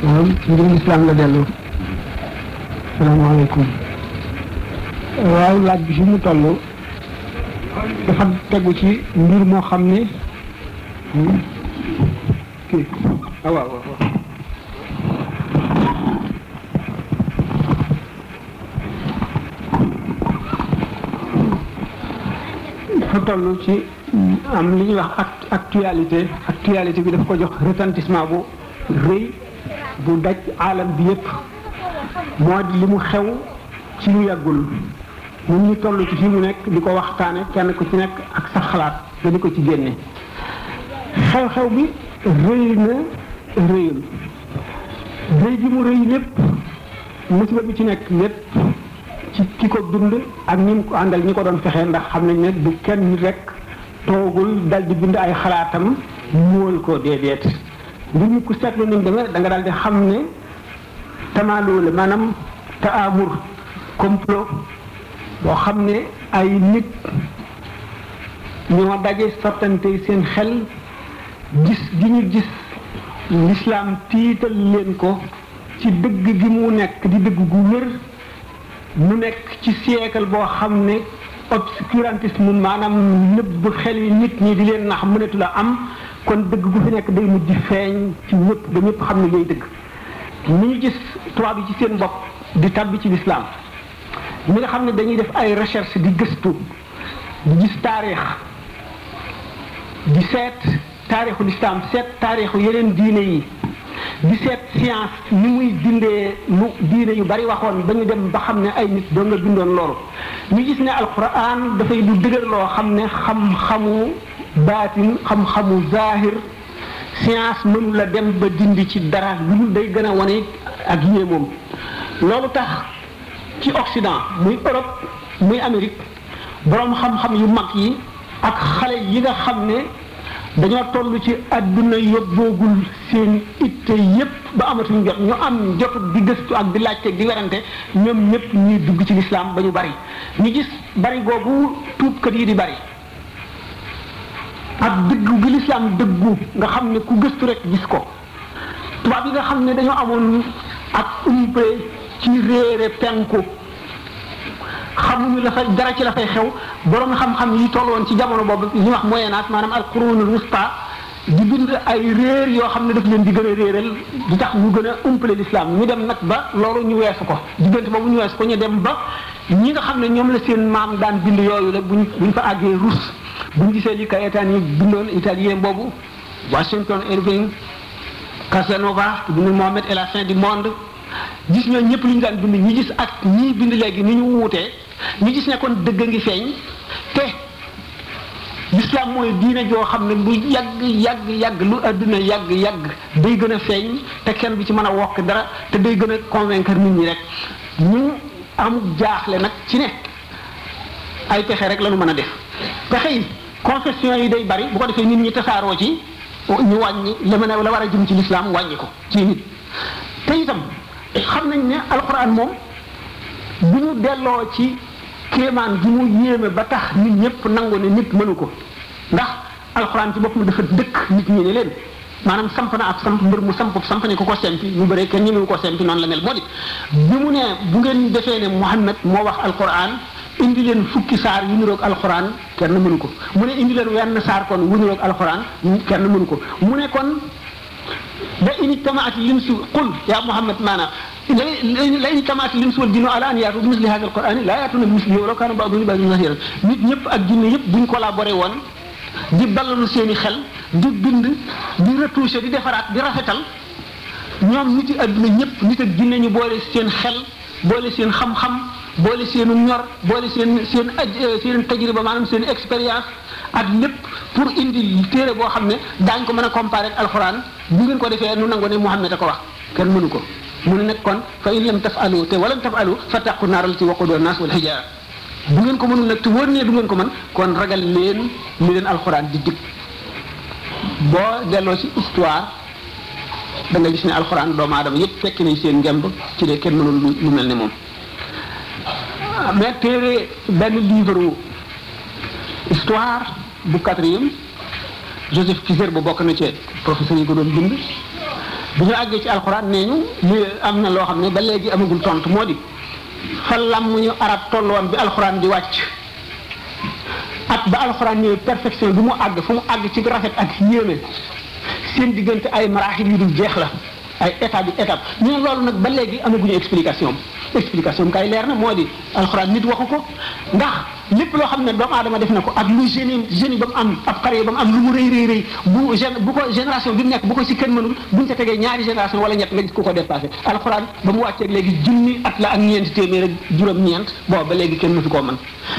ci mbirum islam la dellu. Salaamaaleykum. Waaw laaj bi fi mu toll dafa tegu ci mbir moo xam ne kii. Ah waaw waaw dafa toll ci am li ñuy wax act actualité. Actualité bi dafa ko jox retentissement bu rëy bu daj aalam bi yépp moo di li mu xew ci lu yàggul. ñun ñu toll ci fi mu nekk di ko waxtaane kenn ku ci nekk ak sa xalaat nga ko ci génne. xew-xew bi rëy na rëyul. rëy bi mu rëy lépp musiba bi ci nekk lépp ci ki ko dund ak ñi mu ko àndal ñi ko doon fexe ndax xam nañ ne du kenn rek toogul dal di bind ay xalaatam ñuul ko déedéet. Mbir mi ku seetlu ni mu demee da nga di xam ne tamaaloo la maanaam taamur complot boo xam ne ay nit ñoo daje sottante seen xel gis gi ñu gis lislaam tiital leen ko ci dëgg gi mu nekk di dëgg gu wér mu nekk ci siècle boo xam ne obscurantisme maanaam nëbb xel yi nit ñi di leen nax mënatu la am. Kon dëgg gu fi nekk day mujj feeñ ci ñëpp ba ñëpp xam ne yooyu dëgg. ni ñu gis tubaab yi ci seen bopp di tàbbi ci lislaam ñi nga xam ne dañuy def ay recherche di gëstu di gis taarix di seet taarixu lislaam seet taarixu yeneen diine yi di seet science ni muy dindee lu diine yu bari waxoon ba ñu dem ba xam ne ay nit doo nga bindoon loolu. ñu gis ne alquran dafay lu dëgër loo xam ne xam-xamu baatin xam-xamu zahir science mënu la dem ba dindi ci dara lu day gën a wane ak yéemoom. Loolu tax ci Occident muy Europe muy Amérique boroom xam-xam yu mag yi ak xale yi nga xam ne dañoo toll ci àdduna yóbboogul seen itte yépp ba amatuñ jot. Ñu am jot di gëstu ak di laajte di werante ñoom ñëpp ñuy dugg ci lislaam ba ñu bari. Ñu gis bari googu tuubkat yi di bari. Ak dëggu gi lislaam dëggu. nga xam ne ku gëstu rek gis ko. Tubaab yi nga xam ne dañoo amoon ak umpe ci réere penku. xamuñu la fa dara ci la fay xew. Borom xam-xam yi toll woon ci jamono boobu ñu wax moyen âge maanaam al qurunul wusta di bind ay réer yoo xam ne daf leen di gën a réeral di tax ñu gën a umpale l'islam. Ñu dem nag ba loolu ñu weesu ko. Diggante boobu ñu weesu ko ñu dem ba ñi nga xam ne ñoom la seen maam daan bind yooyu la buñ fa àggee rus buñ gisee li Caetani yi bindoon italien boobu Washington Irving Casanova bu ne Mohamed et la fin du monde gis ñoo ñëpp lu ñu daan bind ñu gis ak ñii bind léegi ni ñu wuutee ñu gis ne kon dëgg ngi feeñ te l'islam mooy diine joo xam ne lu yàgg yàgg yàgg lu adduna yàgg yàgg day gën a feeñ te kenn bi ci mën a wokk dara te day gën a convaincre nit ñi rek. Ñu am jaaxle nag ci ne ay pexe rek la ñu mën a def pexe yi confession yi day bari bu ko defee nit ñi tasaaroo ci ñu wàññi la mën a la war a jëm ci lislaam wàññi ko ci nit. te itam xam nañ ne alxuraan moom bu ñu delloo ci kéemaan gi mu yéeme ba tax nit ñëpp nangu ne nit mënu ko ndax alxuraan ci boppam dafa dëkk nit ñi ne leen. maanaam samp na ab samp mbër mu samp samp ne ku ko sempi ñu bëree kenn ñemewu ko sempi noonu la mel moo di bi mu ne bu ngeen defee ne Muhammad moo wax alxuraan indi leen fukki saar yu niroog alxuraan kenn mënu ko mu ne indi leen wenn saar kon wu niroog alxuraan kenn mënu ko mu ne kon la in ijtamaat linsu qul ya Muhammad maanaam la in ijtamaat linsu wal jinnu ala an yaatu bi misli hada alqurani la yaatuna bi mislihi walaw kaana ba'duhum li ba'din zahiran nit ñëpp ak jinne yëpp buñ collaboré woon di ballalu seen i xel di bind di retoucher di defaraat di rafetal ñoom nit yi adduna ñëpp nit ak jinne ñu boole seen xel boole seen xam-xam boole seenu ñor boole seen seen aj seen tajriba maanaam seen expérience ak lépp pour indi téere boo xam ne daañ ko mën a comparer ak alxuraan. Bu ngeen ko defee nu nangu Muhammad a ko wax. Kenn mënu ko. Mu ne nag kon fa in lam tafalu te walam tafalu fattaqu naaral ci waquduha naas wal hijaara bu ngeen ko mënul nag te wóor du ngeen ko mën kon ragal leen li leen alxuraan di dig. Boo delloo ci histoire da nga gis ne alxuraan doomu aadama yëpp fekk nañ seen ngemb ci de kenn mënul lu mel ne mais téere benn livre histoire bu quatrième. Joseph Kizer bu bokk na ci professeur yi ko doon bind. Bu ñu àggee ci alxuraan nee ñu li am na loo xam ne ba léegi amagul tontu moo di fa lam ñu arab tolloon bi alxuraan di wàcc. Ak ba alxuraan ñëwee perfection bi mu àgg fu mu àgg ci rafet ak yéeme seen diggante ay maraaxil yu dul jeex la. Ay état bi étape ñu ne loolu nag ba léegi amaguñu explication explication bi kay leer na moo di alxuraan nit waxu ko ndax lépp loo xam ne doomu aadama def na ko ak lu génie génie ba mu am ab xare ba mu am lu mu rëy bu ko génération bi mu nekk bu ko si kenn mënul buñ ca ñaari génération wala ñett nga gis ku ko dépassé alxuraan ba mu wàcceeg léegi junni at la ak ñeenti téeméer ak juróom-ñeent boobu ba léegi kenn mësu koo mën.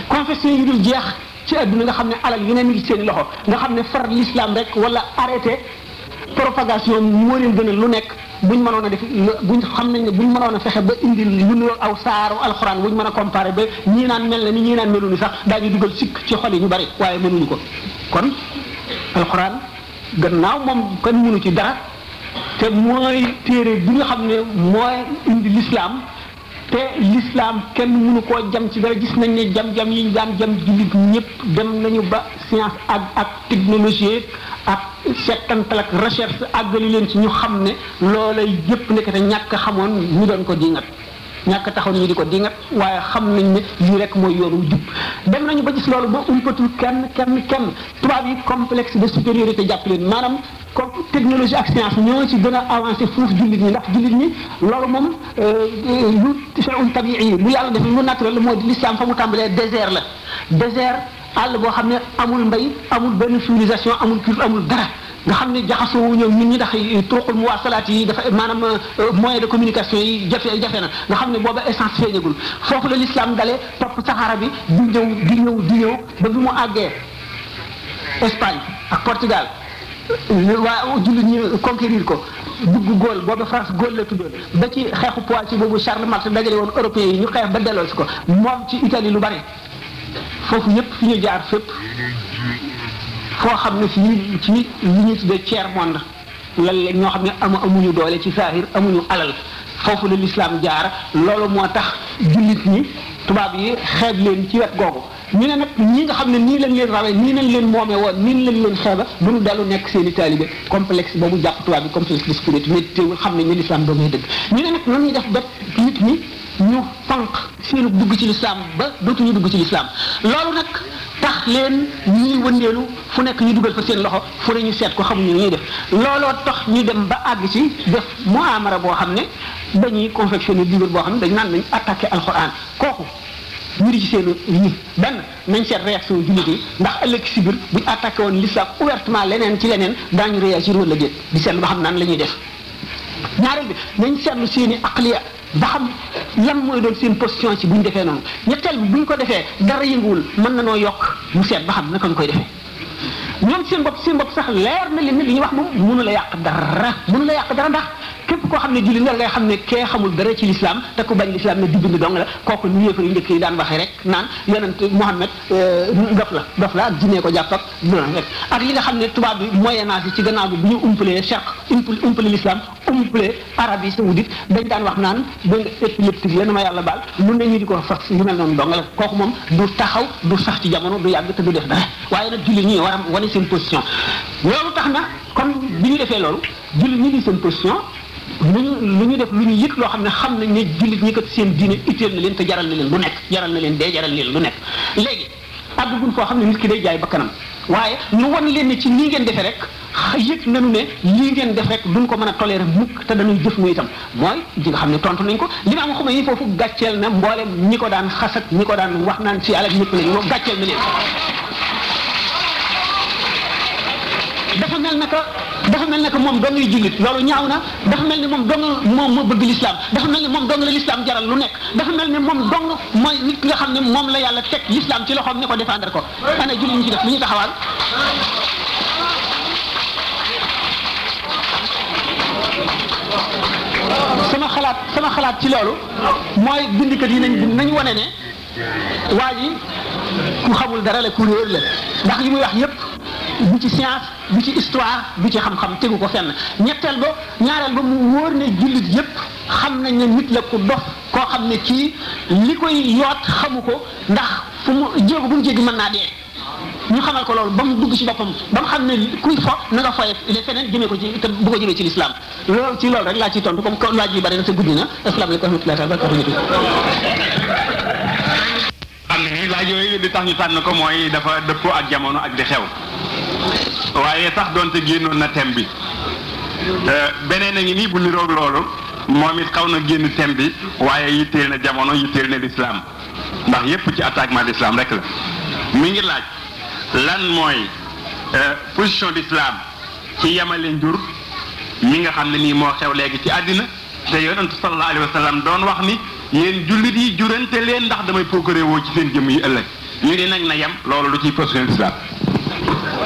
confession yu dul jeex ci àdduna nga xam ne alal yu ne mi ngi seen loxo nga xam ne far l'islam rek wala arrêté propagation moo leen gën a lu nekk buñ mënoon a def buñ xam nañ ne buñ mënoon a fexe ba indi lu ñu aw saaru alxuraan buñ mën a comparé ba ñii naan mel na ni ñii naan melu ni sax daañu dugal sikk ci xol yi ñu bari waaye mënuñu ko kon alxuraan gannaaw moom kenn mënu ci dara te mooy téere bi nga xam ne mooy indi l'islam te l'islam kenn mënu koo jam ci dara. Gis nañ ne jam-jam yi daan jam jullit ñëpp dem nañu ba science ak ak technologie ak settantal ak recherche àggali leen ci ñu xam ne loola yëpp nekk te ñàkk xamoon ñu doon ko dingat ñàkk taxaw ñu di ko dingat waaye xam nañ ne lii rek mooy yoonu jub. dem nañu ba gis loolu ba umpatul kenn kenn kenn. Tubaab yi complexe de supériorité jàpp leen. Maanaam comme technologie ak science ñoo ci gën a avancé foofu jullit ñi ndax jullit ñi loolu moom lu shay'un tabi'i lu yàlla def lu naturel moo di l'islam fa mu tàmbalee désert la. Désert àll boo xam ne amul mbay amul benn civilisation amul culture amul dara. Nga xam ne jaxasoo wu ñëw nit ñi ndax turuqul muwasalaat yi dafa maanaam moyen de communication yi jafe jafe na nga xam ne booba essence feeñagul foofu la l'islam dalee topp saxaara bi di ñëw di ñëw di ñëw ba bi mu àggee Espagne ak Portugal waa jullit ñi conquérir ko dugg góol booba France góol la tuddoon ba ci xeexu Poitiers boobu Charles Martel dajale woon européens yi ñu xeex ba delloo si ko moom ci Italie lu bari foofu yépp fi ñu jaar fépp foo xam ne fii ci li ñuy tuddee tiers monde lan la ñoo xam ne amu amuñu doole ci saahir amuñu alal foofu la lislaam jaar. Loolu moo tax jullit ñi tubaab yi xeeb leen ci wet googu. Ñu ne nag ñi nga xam ne nii lañ leen rawee nii lañ leen moomee woon nii lañ leen xeeba bu ñu dellu nekk seeni taalibe. Complexe boobu jàpp tubaab bi complexe de sécurité xam ne ñu lislaam doo ngay dëgg. Ñu ne nag nan ñuy def ba nit ñi ñu fanq seenu dugg ci l'islam ba dootuñu dugg ci l'islam. Loolu nag tax leen ñuy wëndeelu fu nekk ñu dugal fa seen loxo fu ne ñu seet ko xamuñu ñuy def. Looloo tax ñu dem ba àgg ci def muamara boo xam ne dañuy confectionner livre boo xam ne dañ naan nañ attaqué alxuraan. Kooku ñu di ci seen ñi benn nañ seet réaction jullit yi ndax ëllëg si biir buñ attaqué woon l'islam ouvertement leneen ci leneen daañu réagir wala déet. Di seetlu ba xam naan la ñuy def. Ñaareel bi nañ seetlu seen i aqliya ba xam lan mooy doon seen position ci bu ñu defee noonu. ñetteel bi bu ñu ko defee dara yënguwul mën na noo yokk mu seet ba xam naka ñu koy defee. ñoom seen bopp seen bopp sax leer na li wax moom mënu la yàq dara mënu la yàq dara ndax képp koo xam ne julli nga ngay xam ne kee xamul dara ci l'islam te ku bañ l'islam ne di bind dong la kooku nu yéefar yu njëkk yi daan waxee rek naan yonent Muhammad dof la dof la ak jinne ko jàpp ak rek. Ak li nga xam ne tubaab bi moyen âge ci gannaaw bi bu ñu umpalee cheikh umpale l'islam umpale Arabie saoudite dañ daan wax naan da nga épileptique la na ma yàlla baal lu ne ñu di ko yu mel noonu dong la. Kooku moom du taxaw du sax ci jamono du yàgg te du def dara. Waaye nag julli ñi war a wane seen position. Loolu tax na kon bi ñu defee loolu julli ñi di seen position lu ñu lu ñu def lu ñu yëg loo xam ne xam nañ ne jullit ñi kat seen diine itteel na leen te jaral na leen lu nekk jaral na leen dee jaral na leen lu nekk léegi àggugun foo xam ne nit ki day jaay ba kanam waaye ñu wan leen ne ci nii ngeen defee rek yëg nañu ne lii ngeen def rek duñ ko mën a tolérer mukk te dañuy jëf nu itam mooy di nga xam ne tontu nañ ko li ma am xuma yi foofu gàcceel na mboolem ñi ko daan xas ak ñi ko daan wax naan ci alal ñëpp lañu moom gàcceel na leen dafa mel na ka dafa mel ne que moom dong ngay jullit loolu ñaaw na dafa mel ni moom dong moom moo bëgg l'islam dafa mel ni moom dong la l'islam jaral lu nekk dafa mel ni moom dong mooy nit ki nga xam ne moom la yàlla teg l'islam ci loxoom ne ko défendre ko ana jullit ñi ci def lu ñu taxawaal sama xalaat sama xalaat ci loolu mooy bindikat yi nañ nañ wane ne waa ji ku xamul dara la ku réer la ndax li muy wax yépp bu ci science bu ci histoire bu ci xam-xam tegu ko fenn ñetteel ba ñaareel ba mu wóor ne jullit yépp xam nañ ne nit la ku dof koo xam ne kii li koy yoot xamu ko ndax fu mu jéego bu mu jéggi mën naa dee ñu xamal ko loolu ba mu dugg ci boppam ba mu xam ne kuy fo na nga foye les feneen jëmee ko ci te bu ko jëmee ci l'islam loolu ci loolu rek laa ciy tontu comme que laaj yi bari na te guddi na asalaamaaleykum wa rahmatullahi wa barakatuh xam ne laaj yooyu li tax ñu tànn ko mooy dafa dëppoo ak jamono ak di xew waaye sax doonte génnoon na thème bi beneen a ngi nii bu niroog loolu moom it xaw na génn thème bi waaye yitteel na jamono yitteel na l'islam ndax yépp ci attaquement l'islam rek la. Mi ngi laaj lan mooy position d'islam ci yemale njur mi nga xam ne nii moo xew léegi ci àddina? Te yonentu sallallahu alayhi wa sallam doon wax ni yéen jullit yi jurante leen ndax damay procuré woo ci seen jëmm yi ëllëg. Ñu ne nag na yem loolu lu ciy position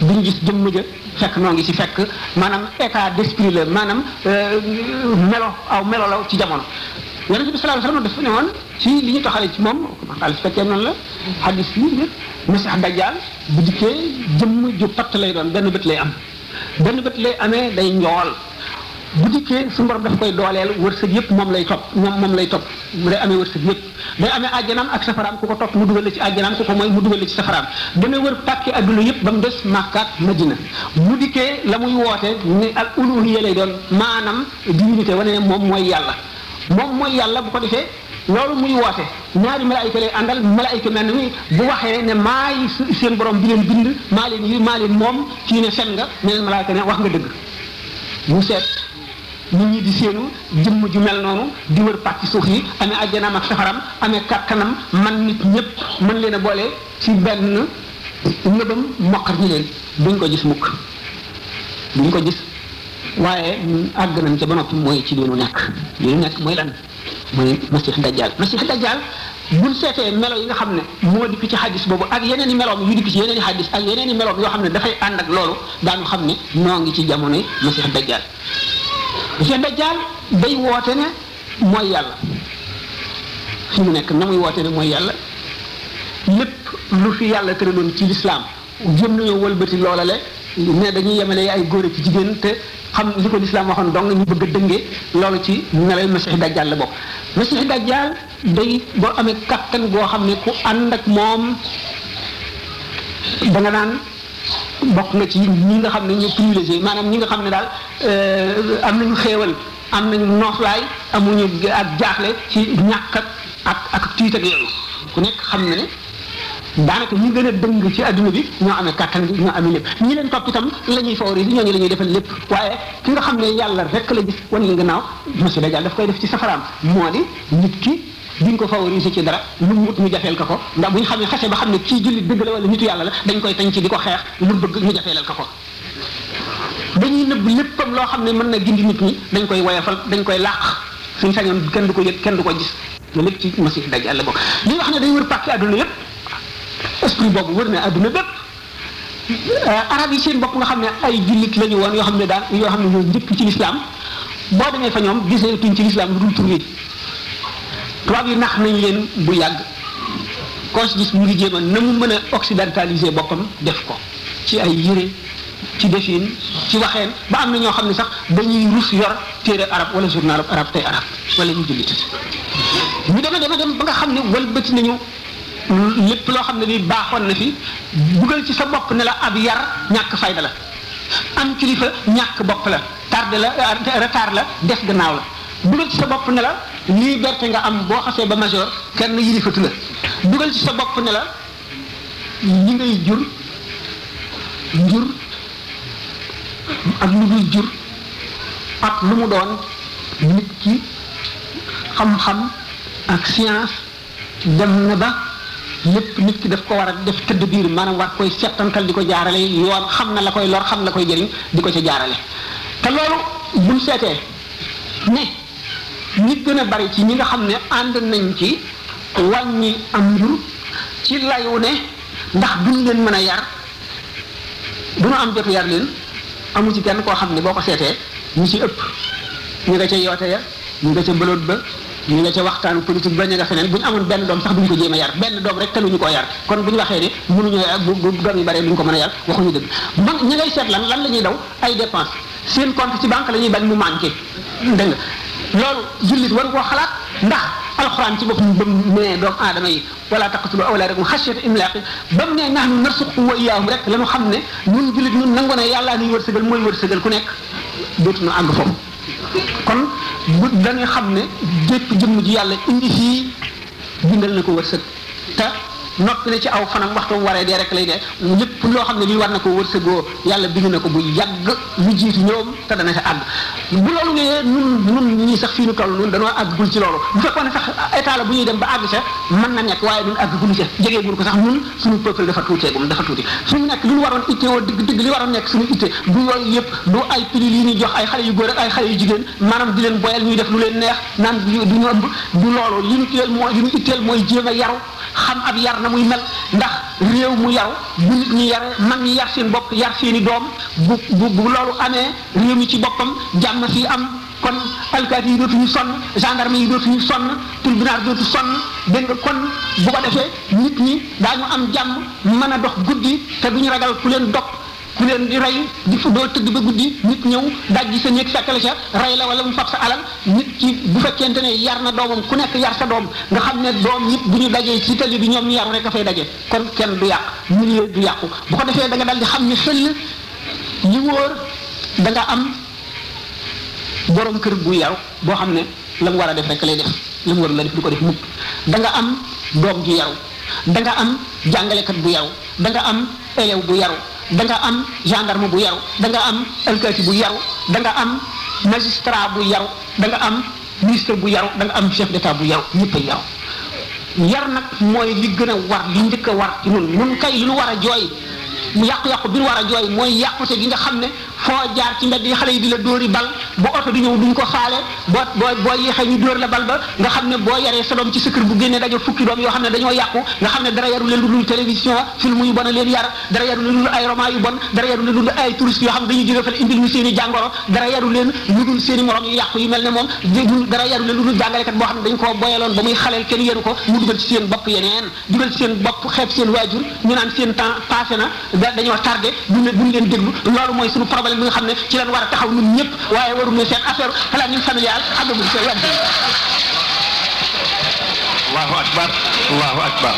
duñ gis jëmm ja fekk noo ngi ci fekk maanaam état d'esprit la maanaam melo aw melo la ci jamono. Yonente bi sallallahu alayhi wasallam dafa ne woon ci li ñu taxale ci moom xaalis fekkee noonu la xadis yi masix dajjal bu dikkee jëmm ju patt lay doon benn bët lay am. Benn bët lay amee day njool bu dikkee su borom daf koy dooleel wërsëg yëpp moom lay topp moom moom lay topp. Mu day amee wërsëg yëpp. Day amee àjjanaam ak safaraam ku ko topp mu dugal ci àjjanaam ku ko mooy mu dugal ci safaraam. Dana wër pàkki adduna yëpp des Makka ak Madina. Bu dikkee la muy woote ni ak uluhiyya lay doon maanaam divinité wane ne moom mooy yàlla. Moom mooy yàlla bu ko defee loolu muy woote ñaari malaayika lay àndal malaayika mel ni bu waxee ne maay seen borom bi leen bind yi nga ne leen malaayika ne wax nga dëgg. Mu nit ñi di séenu jëmm ju mel noonu di wër pàcc suuf yi amee ajjanaam ak safaram amee kattanam man nit ñëpp mën leen a boole ci benn ngëbam moqar ñi leen. Duñ ko gis mukk. Duñ ko gis. Waaye àgg nañ ca ba noppi mooy ci li nekk. Li nu nekk mooy lan? Mooy masix dajjal masix dajjal buñ seetee melo yi nga xam ne moo dikk ci xadis boobu ak yeneen i meloom yu dikk ci yeneen i xadis ak yeneen i meloom yoo xam ne dafay ànd ak loolu daanu xam ne noo ngi ci jamonoy masix dajjal masix dajjal day woote ne mooy yàlla. Fi mu nekk na muy woote ne mooy yàlla. Lépp lu fi yàlla tëraloon ci lislaam jëm nañoo wëlbati loola le ne dañuy yemale ay góor ak jigéen te xam li ko lislaam dong ñu bëgg a dëngee loolu ci melay masix dajjal la bokk. Masix dajjal day boo amee kattan goo xam ne ku ànd ak moom da nga naan bokk nga ci ñi nga xam ne ñu privilégié maanaam ñi nga xam ne daal am nañu xéewal am nañu nooflaay amuñu ak jaaxle ci ñàkk ak ak tiit ak yooyu ku nekk xam na ne daanaka ñi gën a dëng ci adduna bi ñoo amee kàttan gi ñoo amee lépp ñi leen topp itam la ñuy favoriser ñooñu la ñuy defal lépp waaye ki nga xam ne yàlla rek la gis wan li gannaaw monsieur Dajjal daf koy def ci safaraam moo di nit ki duñ ko favoriser ci dara lu mu wut ñu jafeel ko ko. Ndax bu ñu xam ne xase ba xam ne kii jullit dëgg la wala nitu yàlla la dañ koy tañ ci di ko xeex lu bëgg ñu jafeelal ko ko. Dañuy nëbb léppam loo xam ne mën na gindi nit ñi dañ koy woyafal dañ koy làq. Suñ sañoon kenn du ko yëg kenn du ko gis. Loolu lépp ci masih dajjal la bokk. Li wax ne day wër pàkki àdduna yépp esprit boobu wër na àdduna bépp. Arab yi seen bopp nga xam ne ay jullit la ñu woon yoo xam ne daan yoo xam ne ñoo ci lislaam boo demee fa ñoom gisee tuñ ci lislaam lu dul tur tubaab yi nax nañ leen bu yàgg. Koo si gis mu ngi jéem a na mu mën a occidentaliser boppam def ko. Ci ay yére ci defin ci waxeen. Ba am na ñoo xam ne sax dañuy rus yor téere arab wala journal arab tey arab wala ñu jullit. Ñu dema dema dem ba nga xam ne walbati nañu lépp loo xam ne li baaxoon na fi. Dugal ci sa bopp ne la ab yar ñàkk fayda la. Am kilifa ñàkk bopp la. Tardé la retard la def gannaaw la. Dugal ci sa bopp ne la liberté nga am boo xasee ba major kenn yilifatu la. Dugal ci sa bopp ne la ñi ngay jur njur ak lu dul jur ak lu mu doon nit ki xam-xam ak science dem na ba lépp nit ki daf ko war a def tëdd biir maanaam war koy settantal di ko jaarale yoon xam na la koy lor xam la koy jëriñ di ko ca jaarale. Te loolu buñ seetee ne ñi gën a bari ci ñi nga xam ne nañ ci wàññi am njur ci layu ne ndax duñ leen mën a yar. Du ñu am jotu yar leen amu ci kenn koo xam ne boo ko seetee ñu ci ëpp. Ñu nga ca yoote ya ñu nga ca bëloot ba ñu nga ca waxtaanu politique ba ñu nga feneen. Bu ñu benn doom sax duñ ko jéem yar. Benn doom rek teluñu koo yar. Kon bu ñu waxee ne mënuñoo bu bu doom yi bare duñ ko mën a yar waxuñu dëgg. Man ñi ngay seet lan lan la ñuy daw? Ay dépense seen compte ci banque la ñuy bañ mu manqué. Dégg loolu jullit waru koo xalaat ndax alxuraan ci boppam ba mu nee doomu aadama yi wala taqtulu awlaadakum xashyata imlaaqi ba mu ne nahnu narzuqukum wa iyyaahum rek la ñu xam ne ñun jullit ñun nangu ne yàllaa nuy wërsëgal mooy wërsëgal ku nekk dootuñu àgg foofu kon bu dañuy xam ne jépp jëmm ji yàlla indi fii bindal na ko wërsëg te noppi na ci aw fanam waxtu waree dee rek lay dee. Lépp loo xam ne lii war na ko wërsëgoo yàlla bind na ko bu yàgg lu jiitu ñoom te dana sa àgg. Bu loolu ne nun nun ñii sax fii nu toll nun dañoo àggul ci loolu. Bu fekkoon ne sax état la bu ñuy dem ba àgg sa mën na nekk waaye nun àggul ca. Jegeegul ko sax nun suñu peuple dafa tuuteegum dafa tuuti. Suñu nekk li ñu waroon itte woo digg digg li waroon nekk suñu itte du yooyu yëpp du ay prix yi ñuy jox ay xale yu góor ak ay xale yu jigéen maanaam di leen boyal ñuy def lu leen neex naan du ñu ëmb. Du loolu li ñu itteel mooy li ñu itteel mooy jéem yaru xam ab yar na muy mel ndax réew mu yaru bu nit ñi yare mag ñi yar seen bopp yar seeni doom bu bu loolu amee réew mi ci boppam jàmm fii am. Kon alkaati yi dootuñu sonn gendarme yi dootuñu sonn tribunal dootu sonn dégg nga? Kon bu ko defee nit ñi daañu am jàmm mën a dox guddi te duñu ragal ku leen ku leen di rey di fu doo tëdd ba guddi nit ñëw dajji sa néeg fekk la ca rey la wala mu fab sa alal nit ki bu fekkente ne yar na doomam ku nekk yar sa doom nga xam ne doom yëpp bu ñu dajee ci tali bi ñoom ñu yaru rek fay daje kon kenn du yàq du bu ko defee da nga dal di xam ne xel li wóor da nga am borom kër bu yaru boo xam ne la mu war a def rek lay def la mu war la def def mukk. Da nga am doom ju yaru da nga am jàngalekat bu yaru da nga am élève bu da nga am gendarme bu yaru da nga am alkaati bu yaru da nga am magistrat bu yaru da nga am ministre bu yaru da nga am chef d'état bu yaru ñëpp yaru yar nag mooy li gën war li njëkk war ci nun nun kay li nu war a jooy yàqu-yàqu bi nu war a jooy mooy gi nga xam foo jaar ci mbedd xale yi di la dóori bal ba oto di ñëw duñ ko faale boo boo boo yéexee ñu dóor la bal ba nga xam ne boo yaree sa doom ci sa kër bu génnee dajo fukki doom yoo xam ne dañoo yàqu nga xam ne dara yaru leen dul télévision film yu bon leen yar dara yaru leen dul ay roman yu bon dara yaru leen dul ay touristes yoo xam ne dañuy jóge fële indil ñu seen i jàngoro dara yaru leen lu dul seen i morom yu yàqu yu mel ne moom dara yaru leen lu dul jàngalekat boo xam dañ koo boyaloon ba muy xaleel kenn yéru ko mu dugal ci seen bopp yeneen dugal seen bopp xeeb seen waajur ñu naan seen temps passé na dañoo tardé buñ leen déglu loolu mooy suñu bi nga xam ne ci leen war a taxaw ñun ñëpp waru ne seen affaire planning familial àggagul sa wedd allahu akbar allahu akbar.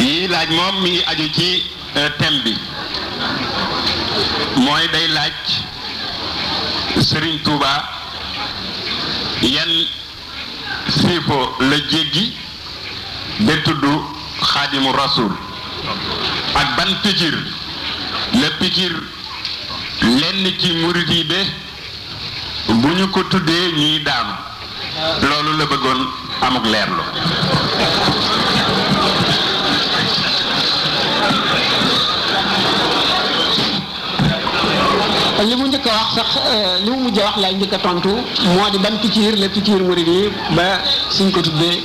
Yii laaj moom mi ngi aju ci thème bi. Mooy day laaj Serigne Touba yan siifo la jéggi de tudd xaadimu rasul ak ban pikir la pikir lenn ci murit yi be bu ñu ko tuddee ñuy daanu. Loolu la bëggoon amuk sax li mu mujj a wax laay njëkk tontu moo di ban pikiir la pikiir murid yi ba suñ ko tuddee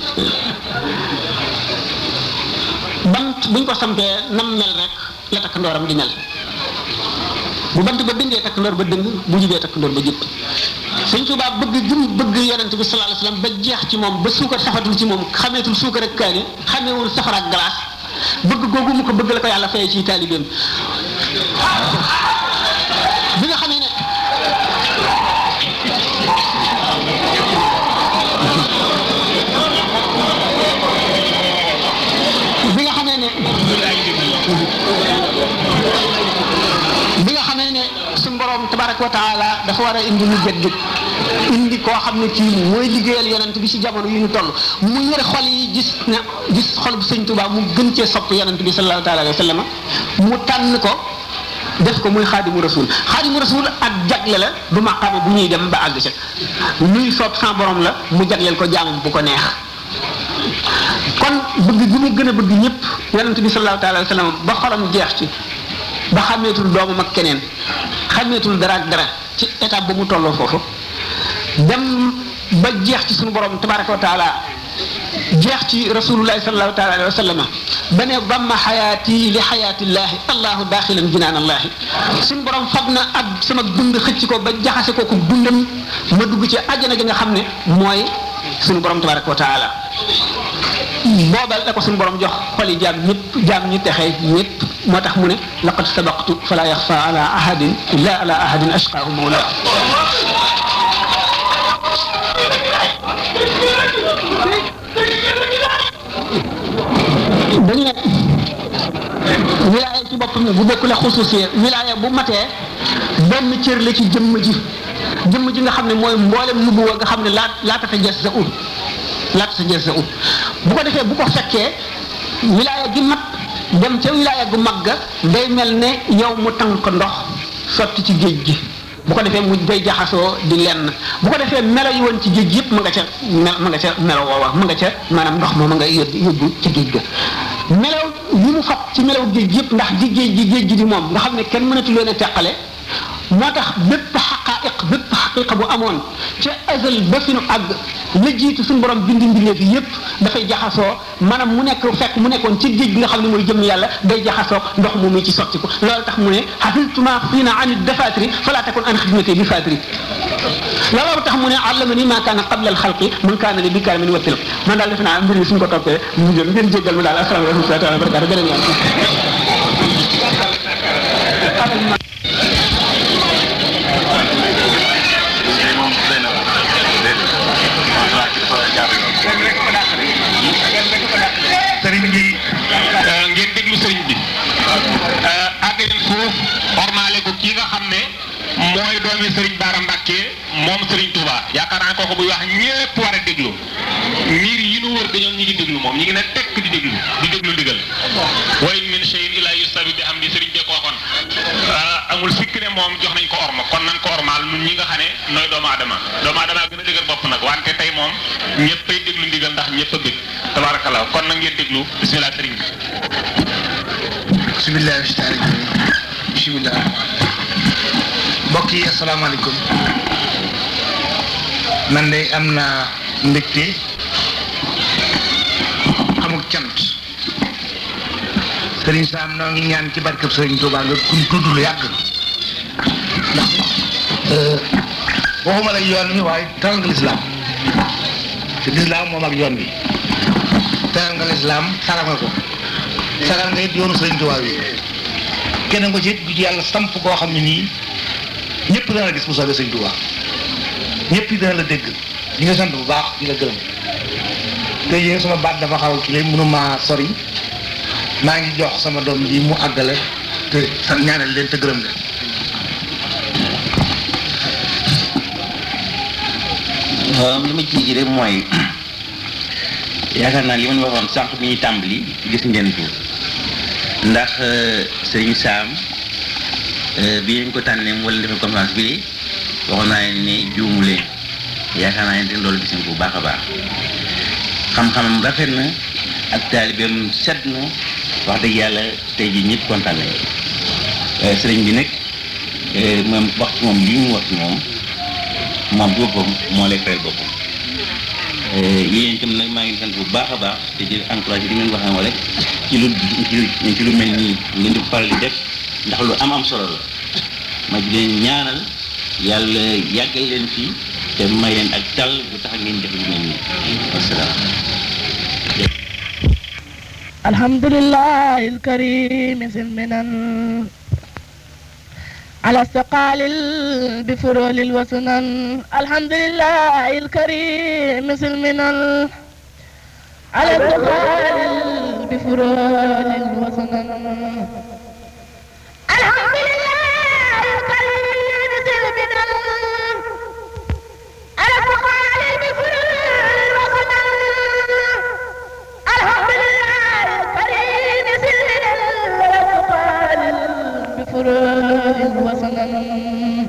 bant buñ ko sampee nam mel rek la takk ndooram di mel. Bu bant ba dëngee takk ndoor ba dëng bu jubee takk ndoor ba jub. Sëñ Tuubaa bëgg gëm bëgg yonent bi sallallahu alayhi wasallam ba jeex ci moom ba suukar ko bëgg la ko bi nga xamee ne ne suñu borom tabaraka wa taala dafa war a indi ñu jët indi koo xam ne kii mooy liggéeyal yonent bi ci jamono yu ñu toll. Mu yër xol yi gis na gis xol bu sëñ Tuubaa mu gën cee sopp yonent bi sallallahu taala alayhi wa sallam mu tànn ko def ko muy xaadimu rasul xaadimu rasul ak jagle la du maqaama bu ñuy dem ba sans borom la mu jagleel ko bu ko neex. Kon bëgg gi mu gën bëgg ñëpp yonent bi sallallahu taala wa sallam ba xolam jeex ci ba xàmmeetul doomam ak keneen xàmmeetul dara ak dara ci étape ba mu tolloo foofu dem ba jeex ci suñu borom tabaraka wa taala jeex ci rasulullahi sallallahu taala alayhi wa sallam ba ne bamma xayaati li xayaatillahi allahu daaxilan jinaan allahi suñu borom fab na ak sama dund xëcc ko ba jaxase ko ko dundam ma dugg ci àjjana gi nga xam ne mooy suñu borom tabaraka wa taala boobal la ko suñu borom jox xoli jaam ñëpp jaam ñi texee ñëpp moo tax mu ne laqad sabaqtu fala yaxfa ala ahadin illa ala ahadin ashqaahu mawla dañu ne wilaaya ci boppam bu bokkule xususiye wilaaya bu matee benn cër la ci jëmm ji jëmm ji nga xam ne mooy mboolem nubuwa nga xam ne laa laata ta jes sa ut laata ta jes sa ut bu ko defee bu ko fekkee wilaaya gi mat dem ca wilaaya gu mag ga day mel ne yow mu tànk ndox sotti ci géej gi bu ko defee mu day jaxasoo di lenn bu ko defee melo yi woon ci géej yëpp ma nga ca mel ma nga ca melo woowa ma nga ca maanaam ndox ma ma nga yóbbu yóbbu ca géej ga melaw yi mu fab ci melaw géej yëpp ndax ji géej gi géej gi di moom nga xam ne kenn mënatu leen a teqale moo tax bépp xaqaa'iq bépp xaqiqa bu amoon ca azal ba fi nu àgg la jiitu suñu borom bindi mbindeef yi yëpp dafay jaxasoo maanaam mu nekk fekk mu nekkoon ci géej gi nga xam ne mooy jëm yàlla day jaxasoo ndox mu muy ci sotti ko loolu tax mu ne xafiltuma fiina an dafatiri fala takun an xidmati bi fatiri loolu tax mu ne allama ni maa kaana qabla al xalqi man kaana li bi karamin wa tilq man daal defe naa mbir yi suñ ko toppee mu jël ngeen jéggal ma daal asalaamaaleykum wa rahmatulah wa barakatu beneen yoon mooy doomi sëriñ Baara Mbàkke moom sëriñ Touba. Yaakaar naa kooku buy wax ñépp war a déglu. Miir yi nu wër dañoo ñi ngi déglu moom ñi ngi ne tekk di déglu di déglu ndigal. Wa in min shay'in illa yusabi bi hamdi sëriñ bee ko waxoon amul sikk ne moom jox nañ ko orma kon nañ ko ormaal nun ñi nga xam ne nooy doomu adama doomu adama gën a dëgër bopp nag wante tey moom ñëppay déglu ndigal ndax ñëpp a bëgg. Tabarakallah kon nag ngeen déglu. Bismillah bi. Bismillah bismillah mbokk yi asalaamaaleykum. Man de am naa mbégte amul cant. Sëriñ Saam noo ngi ñaan ci barkeb sëriñ Tuubaa nga kuñ tudd lu yàgg. Ndax waxuma la yoon wi waaye teral nga lislaam. Te lislaam moom ak yoon wi. Teral nga lislaam saral nga ko. Saral nga it yoonu sëriñ Tuubaa wi. Kenn nga ci bu ci yàlla samp koo xam ne nii ñëpp la gis soobee sëriñ Tuubaa ñëpp dana la dégg ñi nga sant bu baax di la gërëm tey jii sama baat dafa xaw a kii mënuma sori maa ngi jox sama doom bi mu àggale te sa ñaanal leen te gërëm leen li ma ci ji rek mooy yaakaar naa li ma waxoon bi ñuy tàmbali gis ngeen ndax sëriñ Saam bi ngeen ko tànnee wala defee conférence bi waxoon naa leen ne juumu leen. Yaakaar naa ne loolu gis bu baax a baax. Xam-xamam rafet na ak taalibeem set na. Wax dëgg yàlla tey jii ñëpp kontaan nañu. Sëriñ bi nag moom wax moom lii mu wax moom moom boppam moo lay fayal boppam. Yéen itam nag maa ngi sant bu baax a baax te di encouragé di ngeen waxee rek ci lu ci lu mel nii ngeen di faral di def ndax lu am am solo la ma di leen ñaanal yàlla yàggal leen fii te may leen ak tal bu tax ngeen def lu mel nii wasalaam الحمد لله الكريم سلمنا على استقال بفرول الوسنن الحمد لله الكريم سلمنا على استقال بفرول الوسنن قرى إذ وصلنا